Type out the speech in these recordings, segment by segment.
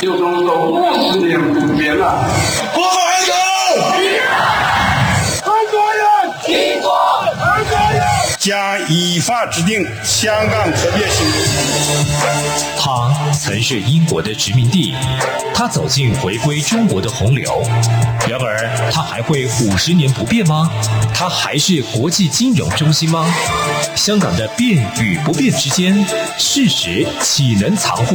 就从走过十年不变了。国防安全，韩国人听过，韩国人将依法制定香港特别行政区。他曾是英国的殖民地，他走进回归中国的洪流。然而，他还会五十年不变吗？他还是国际金融中心吗？香港的变与不变之间，事实岂能藏乎？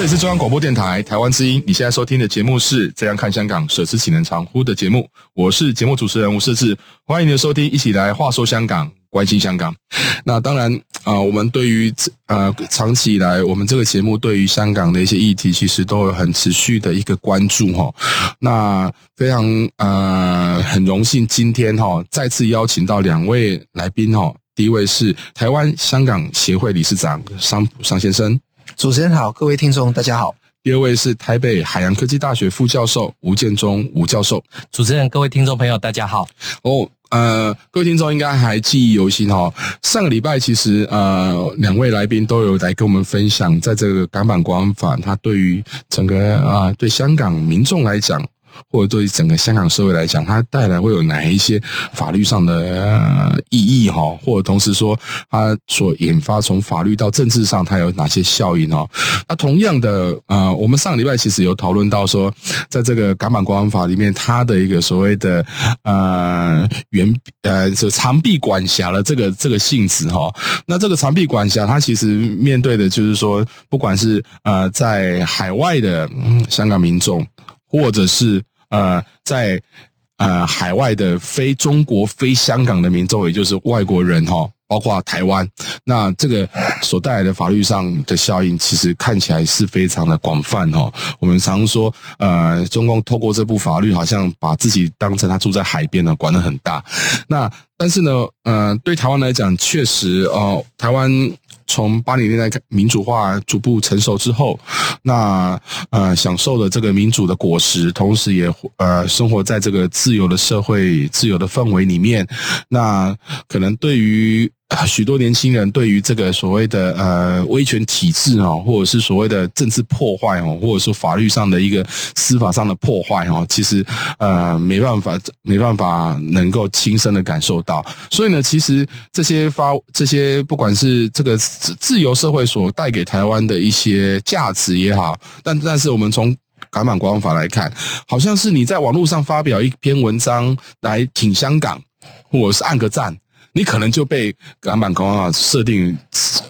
这里是中央广播电台台湾之音，你现在收听的节目是《这样看香港》，舍之岂能藏乎的节目，我是节目主持人吴瑟智，欢迎你的收听，一起来话说香港，关心香港。那当然啊、我们对于呃长期以来，我们这个节目对于香港的一些议题，其实都有很持续的一个关注哈。那非常呃很荣幸，今天哈再次邀请到两位来宾哈，第一位是台湾香港协会理事长商普商先生。主持人好，各位听众大家好。第二位是台北海洋科技大学副教授吴建中吴教授。主持人、各位听众朋友大家好。哦，呃，各位听众应该还记忆犹新哈。上个礼拜其实呃两位来宾都有来跟我们分享，在这个港版国安法，它对于整个啊、呃、对香港民众来讲。或者对于整个香港社会来讲，它带来会有哪一些法律上的、意义哈？或者同时说，它所引发从法律到政治上，它有哪些效应哦？那同样的，呃，我们上个礼拜其实有讨论到说，在这个港版国安法里面，它的一个所谓的呃原呃就长臂管辖的这个这个性质哈。那这个长臂管辖，它其实面对的就是说，不管是呃在海外的、嗯、香港民众，或者是呃，在呃海外的非中国、非香港的民众，也就是外国人哈，包括台湾，那这个所带来的法律上的效应，其实看起来是非常的广泛哈。我们常说，呃，中共透过这部法律，好像把自己当成他住在海边呢，管得很大。那但是呢，呃，对台湾来讲，确实哦，台湾。从八零年代民主化逐步成熟之后，那呃享受了这个民主的果实，同时也呃生活在这个自由的社会、自由的氛围里面，那可能对于。许多年轻人对于这个所谓的呃威权体制啊，或者是所谓的政治破坏哦，或者说法律上的一个司法上的破坏哦，其实呃没办法没办法能够亲身的感受到。所以呢，其实这些发这些不管是这个自自由社会所带给台湾的一些价值也好，但但是我们从港版国安法来看，好像是你在网络上发表一篇文章来挺香港，或者是按个赞。你可能就被港版国安法设定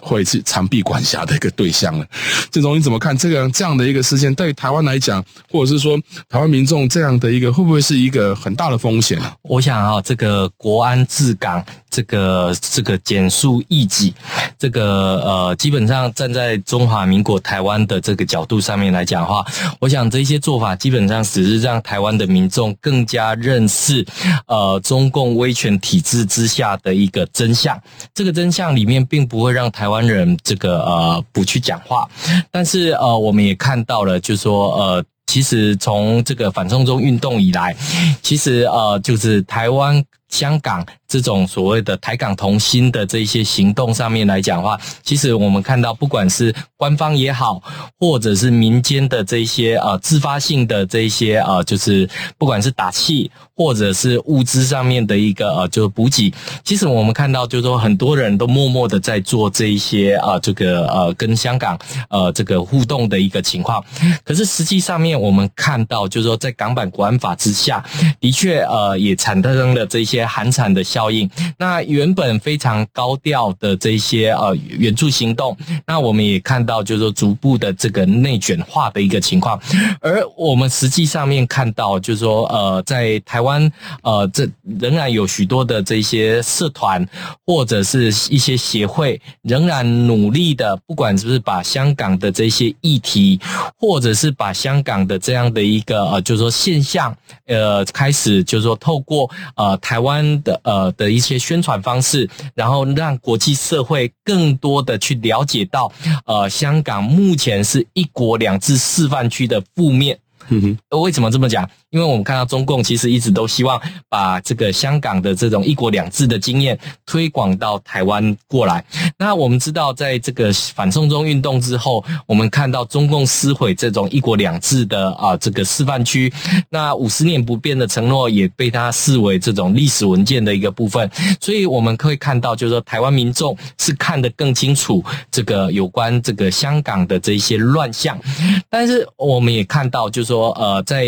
会是长臂管辖的一个对象了。郑总，你怎么看这个这样的一个事件？对台湾来讲，或者是说台湾民众这样的一个，会不会是一个很大的风险？我想啊，这个国安治港，这个这个检肃异己，这个呃，基本上站在中华民国台湾的这个角度上面来讲的话，我想这些做法基本上只是让台湾的民众更加认识呃中共威权体制之下的。一个真相，这个真相里面并不会让台湾人这个呃不去讲话，但是呃我们也看到了，就是说呃其实从这个反送中运动以来，其实呃就是台湾。香港这种所谓的台港同心的这一些行动上面来讲的话，其实我们看到，不管是官方也好，或者是民间的这一些呃自发性的这一些呃，就是不管是打气或者是物资上面的一个呃，就是补给，其实我们看到就是说很多人都默默的在做这一些呃，这个呃跟香港呃这个互动的一个情况。可是实际上面我们看到，就是说在港版国安法之下的确呃也产生了这些。寒蝉的效应。那原本非常高调的这些呃援助行动，那我们也看到就是说逐步的这个内卷化的一个情况。而我们实际上面看到就是说呃在台湾呃这仍然有许多的这些社团或者是一些协会仍然努力的，不管是不是把香港的这些议题，或者是把香港的这样的一个呃就是说现象呃开始就是说透过呃台湾的呃的一些宣传方式，然后让国际社会更多的去了解到呃香港目前是一国两制示范区的负面。嗯哼，为什么这么讲？因为我们看到中共其实一直都希望把这个香港的这种一国两制的经验推广到台湾过来。那我们知道，在这个反送中运动之后，我们看到中共撕毁这种一国两制的啊这个示范区，那五十年不变的承诺也被他视为这种历史文件的一个部分。所以我们可以看到，就是说台湾民众是看得更清楚这个有关这个香港的这些乱象，但是我们也看到，就是。说呃，在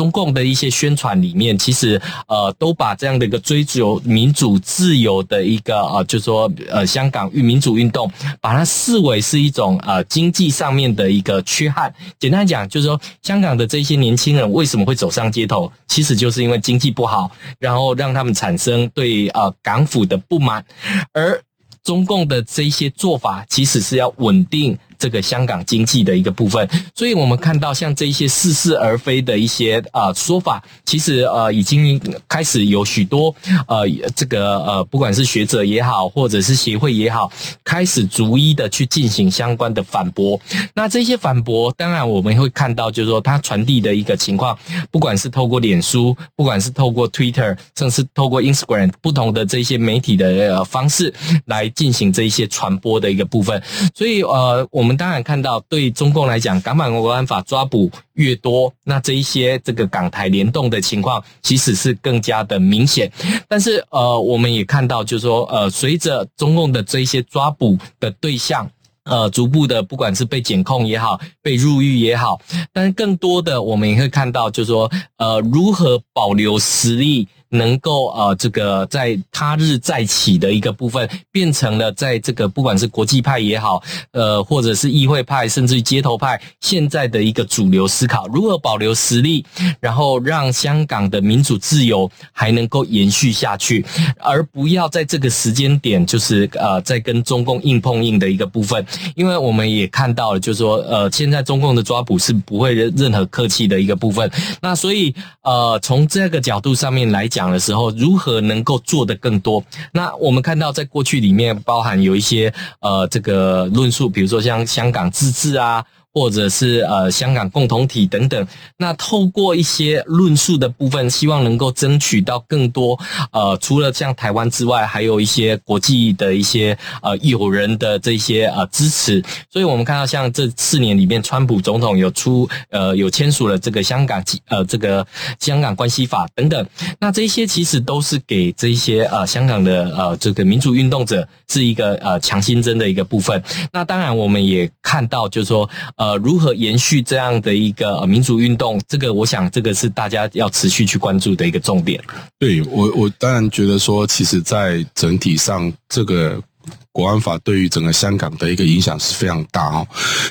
中共的一些宣传里面，其实呃都把这样的一个追求民主自由的一个呃，就是说呃香港与民主运动，把它视为是一种呃经济上面的一个缺憾。简单讲，就是说香港的这些年轻人为什么会走上街头，其实就是因为经济不好，然后让他们产生对呃港府的不满，而中共的这些做法，其实是要稳定。这个香港经济的一个部分，所以我们看到像这一些似是而非的一些呃说法，其实呃已经开始有许多呃这个呃不管是学者也好，或者是协会也好，开始逐一的去进行相关的反驳。那这些反驳，当然我们会看到，就是说它传递的一个情况，不管是透过脸书，不管是透过 Twitter，甚至透过 Instagram 不同的这些媒体的呃方式来进行这一些传播的一个部分。所以呃我们。我们当然看到，对中共来讲，港版国安法抓捕越多，那这一些这个港台联动的情况，其实是更加的明显。但是，呃，我们也看到，就是说，呃，随着中共的这一些抓捕的对象，呃，逐步的，不管是被检控也好，被入狱也好，但是更多的，我们也会看到，就是说，呃，如何保留实力。能够呃，这个在他日再起的一个部分，变成了在这个不管是国际派也好，呃，或者是议会派，甚至于街头派，现在的一个主流思考，如何保留实力，然后让香港的民主自由还能够延续下去，而不要在这个时间点就是呃，在跟中共硬碰硬的一个部分，因为我们也看到了，就是说呃，现在中共的抓捕是不会任任何客气的一个部分，那所以呃，从这个角度上面来讲。讲的时候，如何能够做的更多？那我们看到，在过去里面，包含有一些呃，这个论述，比如说像香港自治啊。或者是呃香港共同体等等，那透过一些论述的部分，希望能够争取到更多呃，除了像台湾之外，还有一些国际的一些呃友人的这些呃支持。所以我们看到，像这四年里面，川普总统有出呃有签署了这个香港呃这个香港关系法等等，那这些其实都是给这些呃香港的呃这个民主运动者是一个呃强心针的一个部分。那当然，我们也看到，就是说。呃，如何延续这样的一个民主运动？这个，我想这个是大家要持续去关注的一个重点。对，我，我当然觉得说，其实，在整体上，这个。国安法对于整个香港的一个影响是非常大哦，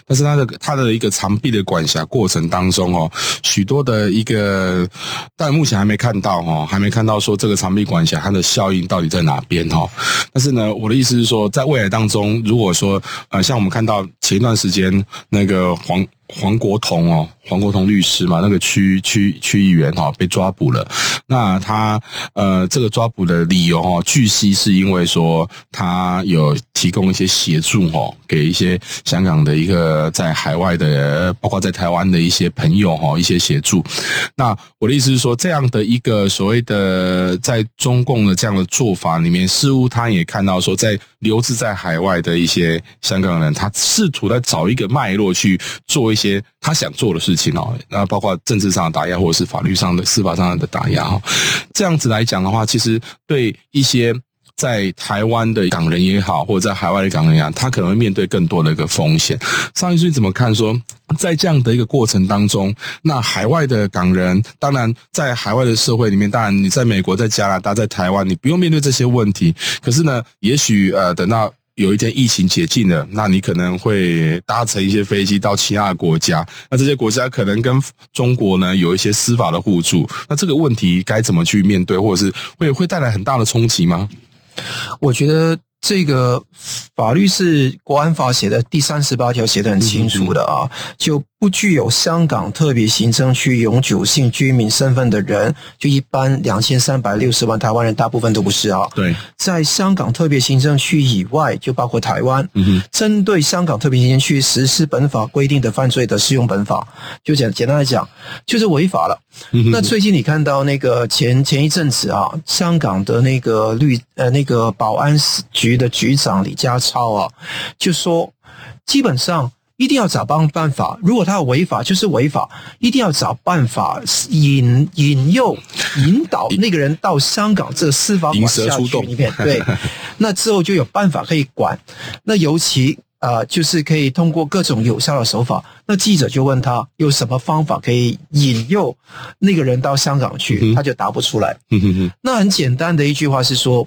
但是它的它的一个长臂的管辖过程当中哦，许多的一个，但目前还没看到哦，还没看到说这个长臂管辖它的效应到底在哪边哦。但是呢，我的意思是说，在未来当中，如果说呃，像我们看到前一段时间那个黄。黄国同哦，黄国同律师嘛，那个区区区议员哈被抓捕了。那他呃，这个抓捕的理由哦，据悉是因为说他有提供一些协助哦，给一些香港的一个在海外的，包括在台湾的一些朋友哈，一些协助。那我的意思是说，这样的一个所谓的在中共的这样的做法里面，似乎他也看到说，在留置在海外的一些香港人，他试图在找一个脉络去做一。些他想做的事情哦，那包括政治上的打压，或者是法律上的、司法上的打压哈。这样子来讲的话，其实对一些在台湾的港人也好，或者在海外的港人也好，他可能会面对更多的一个风险。上一句怎么看？说在这样的一个过程当中，那海外的港人，当然在海外的社会里面，当然你在美国、在加拿大、在台湾，你不用面对这些问题。可是呢，也许呃，等到有一天疫情解禁了，那你可能会搭乘一些飞机到其他的国家，那这些国家可能跟中国呢有一些司法的互助，那这个问题该怎么去面对，或者是会会带来很大的冲击吗？我觉得。这个法律是国安法写的第三十八条写的很清楚的啊，就不具有香港特别行政区永久性居民身份的人，就一般两千三百六十万台湾人，大部分都不是啊。对，在香港特别行政区以外，就包括台湾，嗯，针对香港特别行政区实施本法规定的犯罪的，适用本法。就简简单来讲，就是违法了。那最近你看到那个前前一阵子啊，香港的那个律呃那个保安局的局长李家超啊，就说基本上一定要找帮办法，如果他有违法，就是违法，一定要找办法引引诱引导那个人到香港这个司法管辖区里面，对，那之后就有办法可以管，那尤其。啊、呃，就是可以通过各种有效的手法。那记者就问他有什么方法可以引诱那个人到香港去，他就答不出来。那很简单的一句话是说，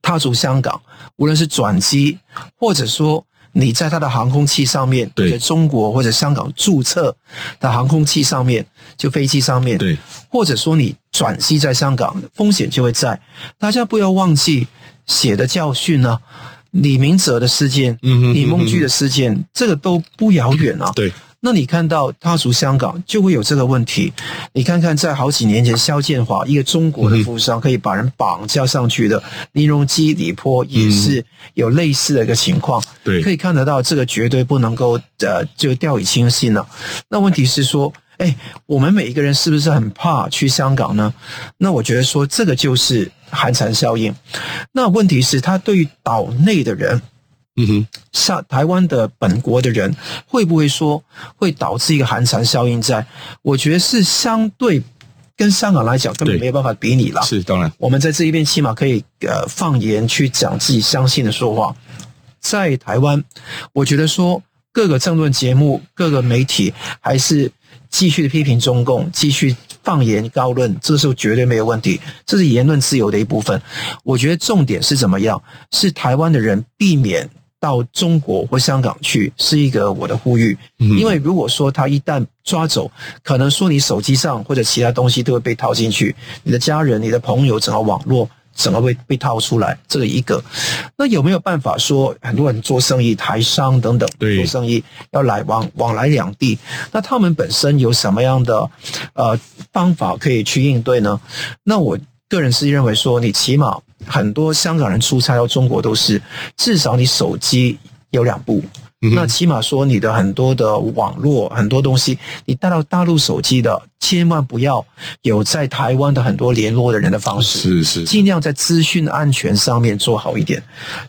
踏足香港，无论是转机，或者说你在他的航空器上面，对中国或者香港注册的航空器上面，就飞机上面，对，或者说你转机在香港，风险就会在。大家不要忘记血的教训呢。李明哲的事件，李梦居的事件，嗯、这个都不遥远啊。对，那你看到踏足香港就会有这个问题。你看看，在好几年前，肖建华一个中国的富商可以把人绑架上去的，林荣基、李波也是有类似的一个情况。对、嗯，可以看得到，这个绝对不能够呃就掉以轻心了。那问题是说。哎，我们每一个人是不是很怕去香港呢？那我觉得说这个就是寒蝉效应。那问题是，他对于岛内的人，嗯哼，像台湾的本国的人，会不会说会导致一个寒蝉效应在？在我觉得是相对跟香港来讲根本没有办法比拟了。是当然，我们在这一边起码可以呃放言去讲自己相信的说话。在台湾，我觉得说各个政论节目、各个媒体还是。继续的批评中共，继续放言高论，这时候绝对没有问题，这是言论自由的一部分。我觉得重点是怎么样？是台湾的人避免到中国或香港去，是一个我的呼吁。因为如果说他一旦抓走，可能说你手机上或者其他东西都会被套进去，你的家人、你的朋友，整个网络。怎么会被套出来？这个一个，那有没有办法说很多人做生意、台商等等做生意要来往往来两地？那他们本身有什么样的呃方法可以去应对呢？那我个人是认为说，你起码很多香港人出差到中国都是至少你手机有两部。那起码说你的很多的网络很多东西，你带到大陆手机的，千万不要有在台湾的很多联络的人的方式，是是，尽量在资讯安全上面做好一点。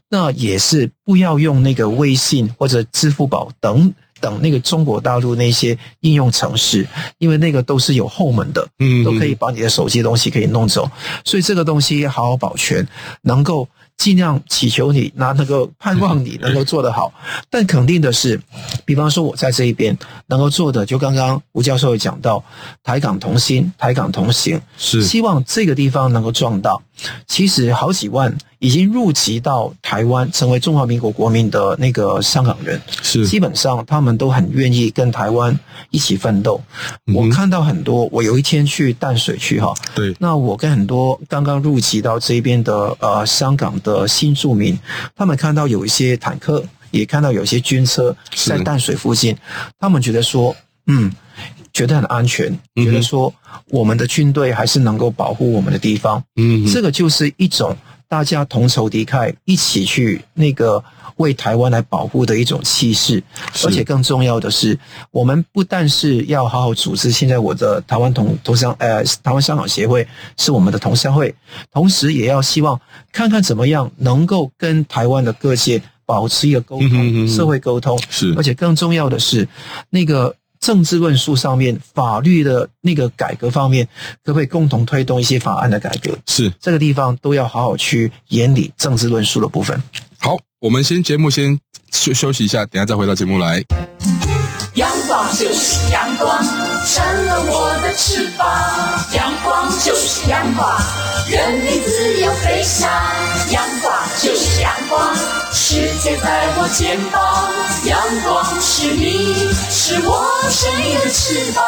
那也是不要用那个微信或者支付宝等等那个中国大陆那些应用程式，因为那个都是有后门的，嗯，都可以把你的手机的东西可以弄走，所以这个东西好好保全，能够。尽量祈求你，那能够盼望你能够做得好，但肯定的是，比方说我在这一边能够做的，就刚刚吴教授也讲到，台港同心，台港同行，是希望这个地方能够壮大。其实好几万已经入籍到台湾，成为中华民国国民的那个香港人，是基本上他们都很愿意跟台湾一起奋斗。嗯。我看到很多，我有一天去淡水去哈，对，那我跟很多刚刚入籍到这边的呃香港的新住民，他们看到有一些坦克，也看到有一些军车在淡水附近，他们觉得说，嗯。觉得很安全，觉得说我们的军队还是能够保护我们的地方，嗯，这个就是一种大家同仇敌忾，一起去那个为台湾来保护的一种气势。而且更重要的是，我们不但是要好好组织，现在我的台湾同同乡呃台湾香港协会是我们的同乡会，同时也要希望看看怎么样能够跟台湾的各界保持一个沟通，社会沟通是。而且更重要的是那个。政治论述上面、法律的那个改革方面，可不可以共同推动一些法案的改革？是这个地方都要好好去研理政治论述的部分。好，我们先节目先休休息一下，等下再回到节目来。阳光就是阳光，成了我的翅膀。阳光就是阳光，任你自由飞翔。阳光就是阳光，世界在我肩膀。阳光是你，是我生命的翅膀。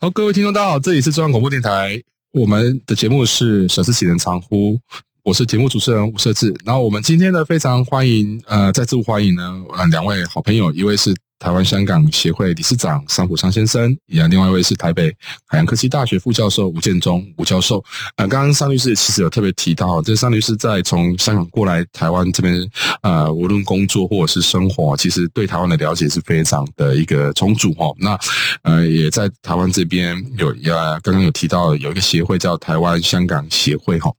好，各位听众，大家好，这里是中央广播电台，我们的节目是《小事启人常呼》。我是节目主持人吴设志，然后我们今天呢，非常欢迎，呃，再次欢迎呢，呃，两位好朋友，一位是。台湾香港协会理事长桑普桑先生，也另外一位是台北海洋科技大学副教授吴建中吴教授。呃，刚刚桑律师其实有特别提到，这桑律师在从香港过来台湾这边，呃，无论工作或者是生活，其实对台湾的了解是非常的一个充足哈。那呃，也在台湾这边有呃，刚刚有提到有一个协会叫台湾香港协会哈。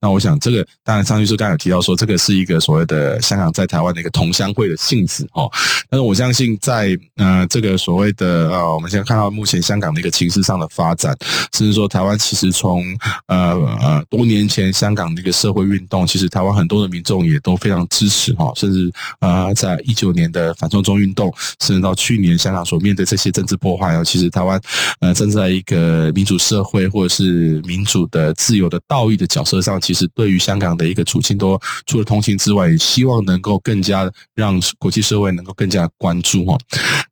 那我想这个当然张律师刚才提到说，这个是一个所谓的香港在台湾的一个同乡会的性质哦。但是我相信。在呃这个所谓的呃，我们现在看到目前香港的一个情势上的发展，甚至说台湾其实从呃呃多年前香港的一个社会运动，其实台湾很多的民众也都非常支持哈，甚至呃在一九年的反送中运动，甚至到去年香港所面对这些政治迫害啊，其实台湾呃站在一个民主社会或者是民主的自由的道义的角色上，其实是对于香港的一个处境，都除了同情之外，也希望能够更加让国际社会能够更加关注哈。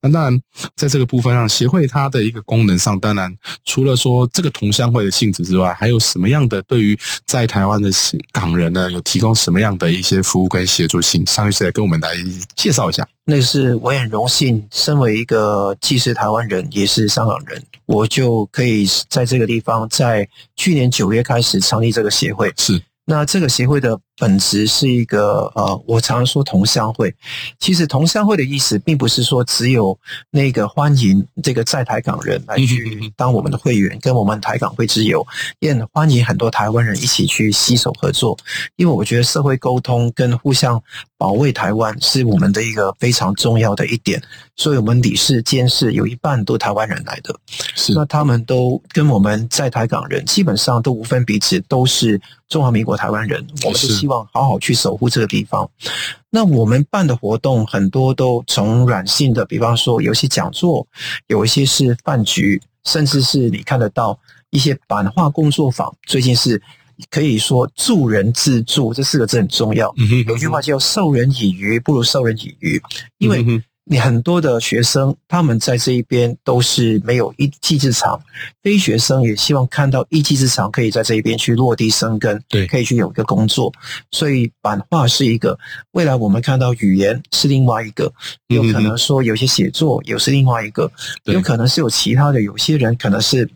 那当然，在这个部分上，协会它的一个功能上，当然除了说这个同乡会的性质之外，还有什么样的对于在台湾的港人呢，有提供什么样的一些服务跟协助性？桑律师来跟我们来介绍一下。那是我很荣幸，身为一个既是台湾人也是香港人，我就可以在这个地方，在去年九月开始成立这个协会。是。那这个协会的本质是一个呃，我常说同乡会。其实同乡会的意思，并不是说只有那个欢迎这个在台港人来去当我们的会员，跟我们台港会之友，也欢迎很多台湾人一起去携手合作。因为我觉得社会沟通跟互相保卫台湾是我们的一个非常重要的一点。所以我们理事监事有一半都台湾人来的，是那他们都跟我们在台港人基本上都无分彼此，都是中华民国台湾人。我们是希望好好去守护这个地方。那我们办的活动很多都从软性的，比方说有一些讲座，有一些是饭局，甚至是你看得到一些版画工作坊。最近是可以说助人自助这四个字很重要。有句话叫“授人以鱼，不如授人以渔”，因为。你很多的学生，他们在这一边都是没有一技之长，非学生也希望看到一技之长可以在这一边去落地生根，对，可以去有一个工作。所以版画是一个，未来我们看到语言是另外一个，有可能说有些写作也是另外一个，有可能是有其他的，有些人可能是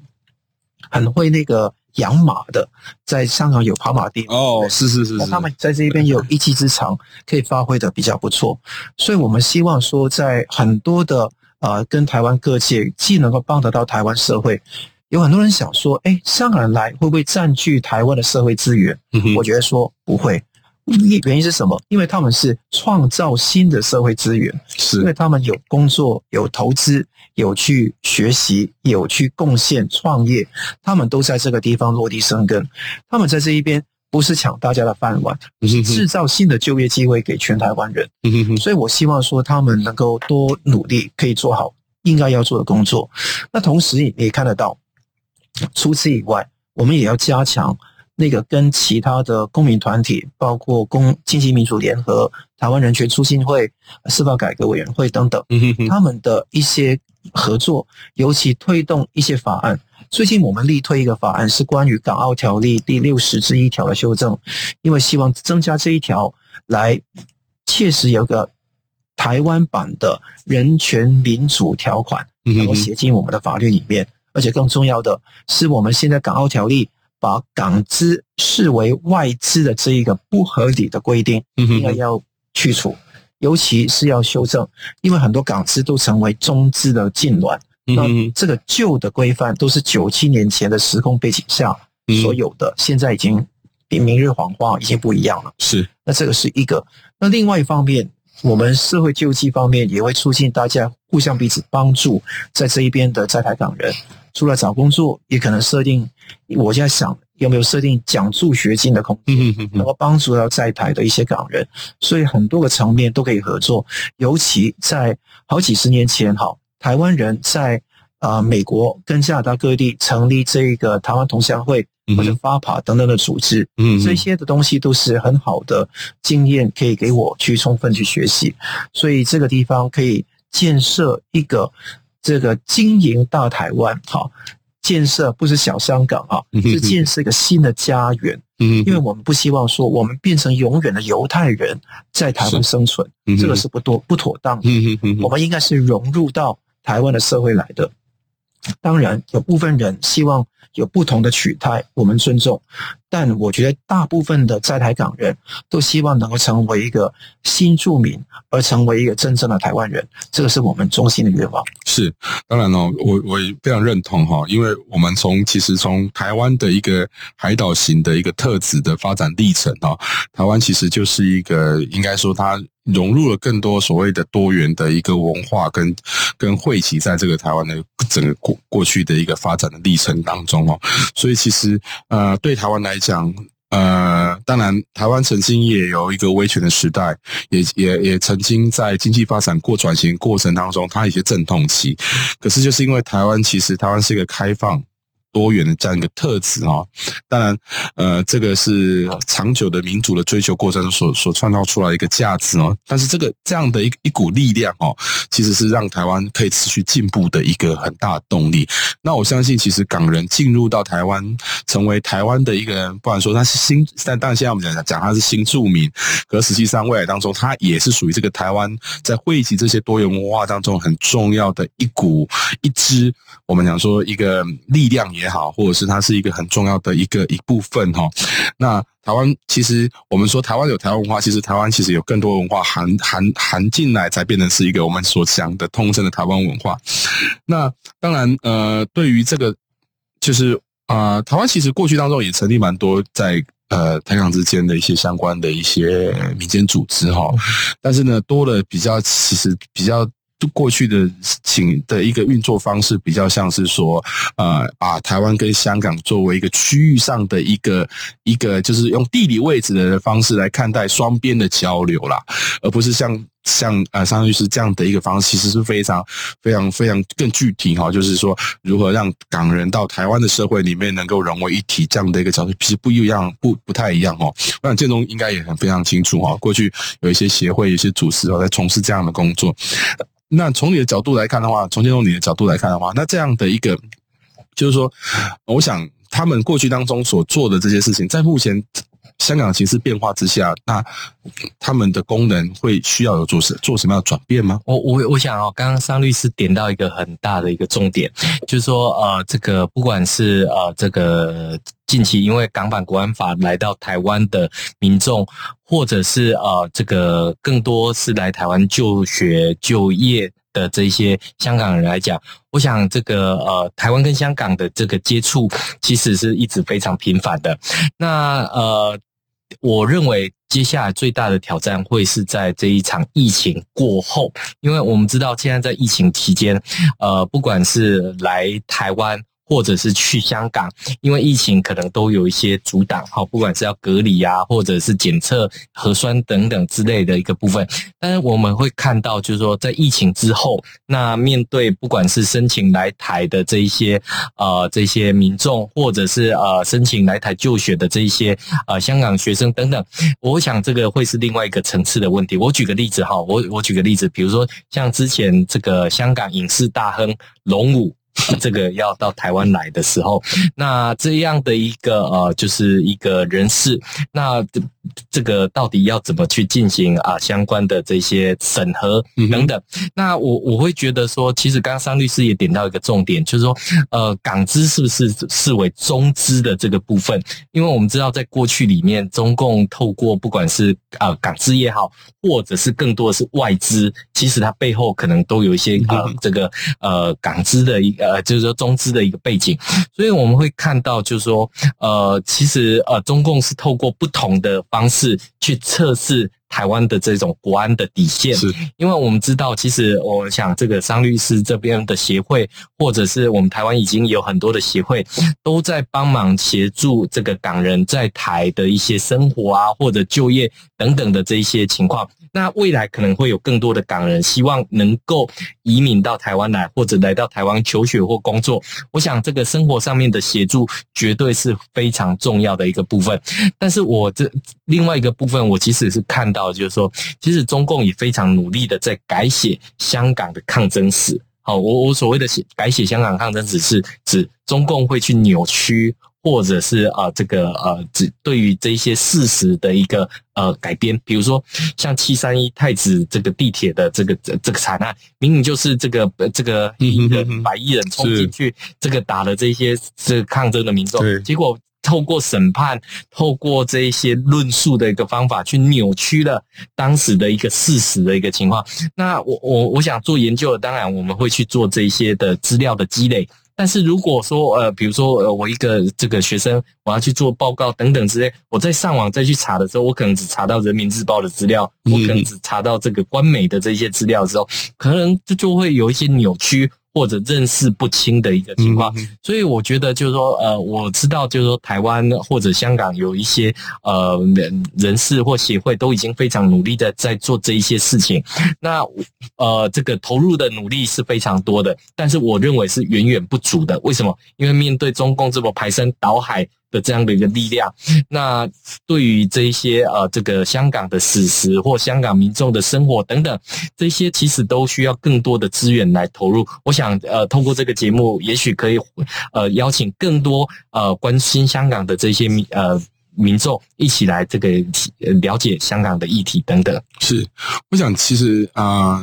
很会那个。养马的，在香港有跑马地。哦，是是是，是，他们在这边有一技之长，可以发挥的比较不错，所以我们希望说，在很多的呃，跟台湾各界既能够帮得到台湾社会，有很多人想说，哎，香港人来会不会占据台湾的社会资源？嗯，我觉得说不会。原因是什么？因为他们是创造新的社会资源，是因为他们有工作、有投资、有去学习、有去贡献、创业，他们都在这个地方落地生根。他们在这一边不是抢大家的饭碗，是制造新的就业机会给全台湾人。所以我希望说，他们能够多努力，可以做好应该要做的工作。那同时你也看得到，除此以外，我们也要加强。那个跟其他的公民团体，包括公经济民主联合、台湾人权促进会、司法改革委员会等等，他们的一些合作，尤其推动一些法案。最近我们力推一个法案，是关于《港澳条例》第六十之一条的修正，因为希望增加这一条，来切实有个台湾版的人权民主条款，能够写进我们的法律里面。而且更重要的是，我们现在《港澳条例》。把港资视为外资的这一个不合理的规定，应该要去除，尤其是要修正，因为很多港资都成为中资的痉挛。那这个旧的规范都是九七年前的时空背景下所有的，现在已经比明日黄花，已经不一样了。是，那这个是一个。那另外一方面，我们社会救济方面也会促进大家互相彼此帮助，在这一边的在台港人，除了找工作，也可能设定，我现在想有没有设定奖助学金的空间，能够帮助到在台的一些港人，所以很多个层面都可以合作。尤其在好几十年前，哈，台湾人在啊美国跟加拿大各地成立这个台湾同乡会。或者 FAPA 等等的组织，嗯，这些的东西都是很好的经验，可以给我去充分去学习。所以这个地方可以建设一个这个经营大台湾，哈，建设不是小香港啊，是建设一个新的家园。嗯，因为我们不希望说我们变成永远的犹太人在台湾生存，这个是不多不妥当的。我们应该是融入到台湾的社会来的。当然，有部分人希望有不同的取态，我们尊重。但我觉得大部分的在台港人都希望能够成为一个新住民，而成为一个真正的台湾人。这个是我们衷心的愿望。是，当然哦，我我也非常认同哈，因为我们从其实从台湾的一个海岛型的一个特质的发展历程哈，台湾其实就是一个应该说它。融入了更多所谓的多元的一个文化跟跟汇集在这个台湾的整个过过去的一个发展的历程当中哦，所以其实呃对台湾来讲呃当然台湾曾经也有一个威权的时代，也也也曾经在经济发展过转型过程当中，它有一些阵痛期，可是就是因为台湾其实台湾是一个开放。多元的这样一个特质哦，当然，呃，这个是长久的民主的追求过程中所所创造出来一个价值哦。但是这个这样的一一股力量哦，其实是让台湾可以持续进步的一个很大的动力。那我相信，其实港人进入到台湾，成为台湾的一个人，不管说他是新，但当然现在我们讲讲他是新住民，可实际上未来当中，他也是属于这个台湾在汇集这些多元文化当中很重要的一股一支，我们讲说一个力量。也好，或者是它是一个很重要的一个一部分哈。那台湾其实我们说台湾有台湾文化，其实台湾其实有更多文化含含含进来，才变成是一个我们所讲的通称的台湾文化。那当然，呃，对于这个就是啊、呃，台湾其实过去当中也成立蛮多在呃台港之间的一些相关的一些民间组织哈。但是呢，多了比较，其实比较。过去的请的一个运作方式比较像是说，呃，把台湾跟香港作为一个区域上的一个一个，就是用地理位置的方式来看待双边的交流啦，而不是像像呃桑律师这样的一个方式，其实是非常非常非常更具体哈，就是说如何让港人到台湾的社会里面能够融为一体这样的一个角度，其实不一样，不不太一样哦。我想建中应该也很非常清楚哈，过去有一些协会、有一些组织哦在从事这样的工作。那从你的角度来看的话，从金融你的角度来看的话，那这样的一个，就是说，我想他们过去当中所做的这些事情，在目前香港形势变化之下，那他们的功能会需要有做什做什么样的转变吗？我我我想哦，刚刚桑律师点到一个很大的一个重点，就是说，呃，这个不管是呃这个。近期因为港版国安法来到台湾的民众，或者是呃这个更多是来台湾就学就业的这些香港人来讲，我想这个呃台湾跟香港的这个接触其实是一直非常频繁的。那呃，我认为接下来最大的挑战会是在这一场疫情过后，因为我们知道现在在疫情期间，呃，不管是来台湾。或者是去香港，因为疫情可能都有一些阻挡，哈，不管是要隔离啊，或者是检测核酸等等之类的一个部分。但是我们会看到，就是说在疫情之后，那面对不管是申请来台的这一些呃这些民众，或者是呃申请来台就学的这一些呃香港学生等等，我想这个会是另外一个层次的问题。我举个例子哈，我我举个例子，比如说像之前这个香港影视大亨龙武。这个要到台湾来的时候，那这样的一个呃，就是一个人事，那这个到底要怎么去进行啊相关的这些审核等等？嗯、那我我会觉得说，其实刚刚桑律师也点到一个重点，就是说，呃，港资是不是视为中资的这个部分？因为我们知道，在过去里面，中共透过不管是呃港资也好，或者是更多的是外资，其实它背后可能都有一些呃这个呃港资的一个。呃，就是说中资的一个背景，所以我们会看到，就是说，呃，其实呃，中共是透过不同的方式去测试台湾的这种国安的底线。是，因为我们知道，其实我想这个商律师这边的协会，或者是我们台湾已经有很多的协会，都在帮忙协助这个港人在台的一些生活啊，或者就业等等的这一些情况。那未来可能会有更多的港人希望能够移民到台湾来，或者来到台湾求学或工作。我想这个生活上面的协助绝对是非常重要的一个部分。但是我这另外一个部分，我其实是看到，就是说，其实中共也非常努力的在改写香港的抗争史。好，我我所谓的写改写香港抗争史，是指中共会去扭曲。或者是啊、呃，这个呃，只对于这一些事实的一个呃改编，比如说像七三一太子这个地铁的这个这这个惨案，明明就是这个这个一个白衣人冲进去这个打了这些这个抗争的民众，结果透过审判，透过这一些论述的一个方法，去扭曲了当时的一个事实的一个情况。那我我我想做研究的，当然我们会去做这一些的资料的积累。但是如果说呃，比如说呃，我一个这个学生，我要去做报告等等之类，我在上网再去查的时候，我可能只查到人民日报的资料，我可能只查到这个官媒的这些资料之后，可能这就会有一些扭曲。或者认识不清的一个情况，所以我觉得就是说，呃，我知道就是说，台湾或者香港有一些呃人人士或协会都已经非常努力的在做这一些事情。那呃，这个投入的努力是非常多的，但是我认为是远远不足的。为什么？因为面对中共这么排山倒海的这样的一个力量，那对于这一些呃，这个香港的史实或香港民众的生活等等，这些其实都需要更多的资源来投入。我想呃，通过这个节目，也许可以呃邀请更多呃关心香港的这些民呃民众一起来这个了解香港的议题等等。是，我想其实啊。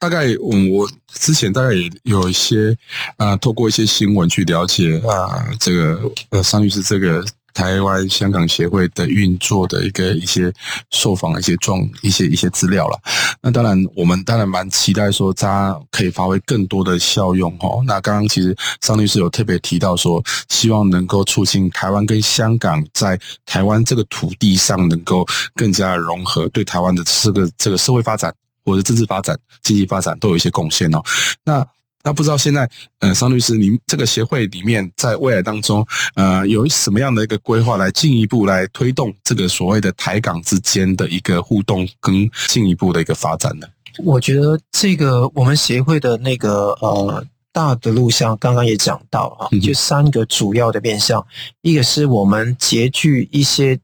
大概我我之前大概也有一些啊、呃，透过一些新闻去了解啊、呃，这个呃，商律师这个台湾香港协会的运作的一个一些受访的一些状一些一些资料了。那当然，我们当然蛮期待说，他可以发挥更多的效用哦。那刚刚其实商律师有特别提到说，希望能够促进台湾跟香港在台湾这个土地上能够更加融合，对台湾的这个这个社会发展。或者政治发展、经济发展都有一些贡献哦。那那不知道现在，呃，商律师，您这个协会里面，在未来当中，呃，有什么样的一个规划，来进一步来推动这个所谓的台港之间的一个互动跟进一步的一个发展呢？我觉得这个我们协会的那个呃大的路向，刚刚也讲到啊，就三个主要的面向，一个是我们结聚一些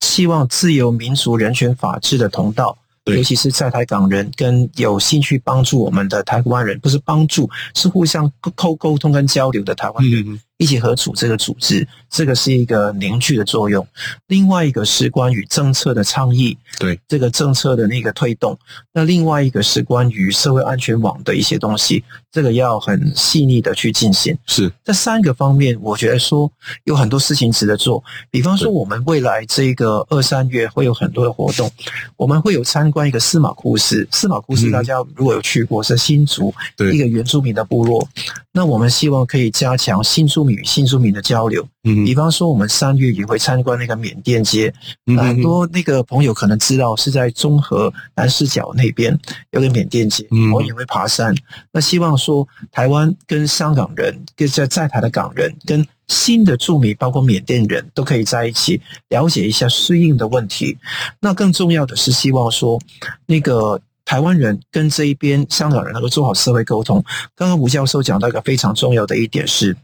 希望自由、民主、人权、法治的同道。尤其是在台港人跟有兴趣帮助我们的台湾人，不是帮助，是互相沟沟通跟交流的台湾人。嗯一起合组这个组织，这个是一个凝聚的作用。另外一个是关于政策的倡议，对这个政策的那个推动。那另外一个是关于社会安全网的一些东西，这个要很细腻的去进行。是这三个方面，我觉得说有很多事情值得做。比方说，我们未来这个二三月会有很多的活动，我们会有参观一个司马库斯。司马库斯大家如果有去过，是新竹一个原住民的部落。那我们希望可以加强新住民与新住民的交流。嗯，比方说，我们三月也会参观那个缅甸街。嗯，很多那个朋友可能知道是在中和南势角那边有个缅甸街。嗯，我也会爬山。那希望说，台湾跟香港人跟在在台的港人跟新的住民，包括缅甸人都可以在一起了解一下适应的问题。那更重要的是，希望说那个。台湾人跟这一边香港人能够做好社会沟通。刚刚吴教授讲到一个非常重要的一点是，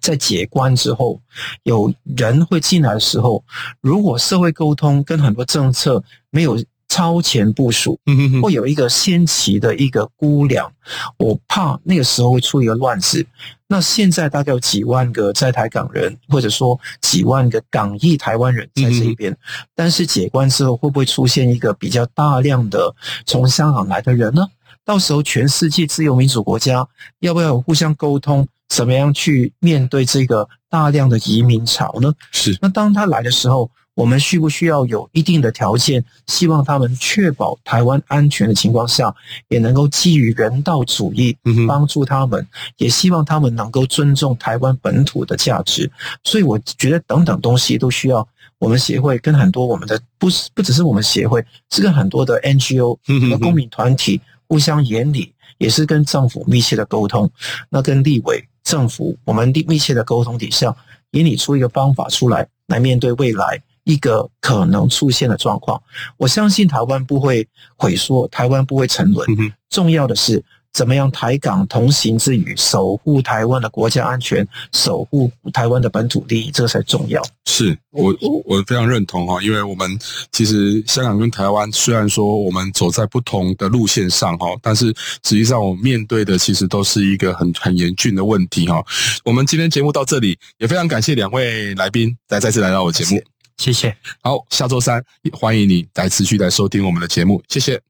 在解关之后，有人会进来的时候，如果社会沟通跟很多政策没有超前部署，会有一个先期的一个估量，我怕那个时候会出一个乱子。那现在大概有几万个在台港人，或者说几万个港裔台湾人在这边，但是解关之后会不会出现一个比较大量的从香港来的人呢？到时候全世界自由民主国家要不要互相沟通，怎么样去面对这个大量的移民潮呢？是。那当他来的时候。我们需不需要有一定的条件，希望他们确保台湾安全的情况下，也能够基于人道主义帮助他们，也希望他们能够尊重台湾本土的价值。所以我觉得等等东西都需要我们协会跟很多我们的不是不只是我们协会，是跟很多的 NGO 和公民团体互相研拟，也是跟政府密切的沟通。那跟立委、政府我们密切的沟通底下，研拟出一个方法出来，来面对未来一个可能出现的状况。我相信台湾不会萎缩，台湾不会沉沦。重要的是。怎么样台港同行之余，守护台湾的国家安全，守护台湾的本土利益，这个才重要。是我我我非常认同哈，因为我们其实香港跟台湾虽然说我们走在不同的路线上哈，但是实际上我们面对的其实都是一个很很严峻的问题哈。我们今天节目到这里，也非常感谢两位来宾来再次来到我节目，谢谢。好，下周三欢迎你来持续来收听我们的节目，谢谢。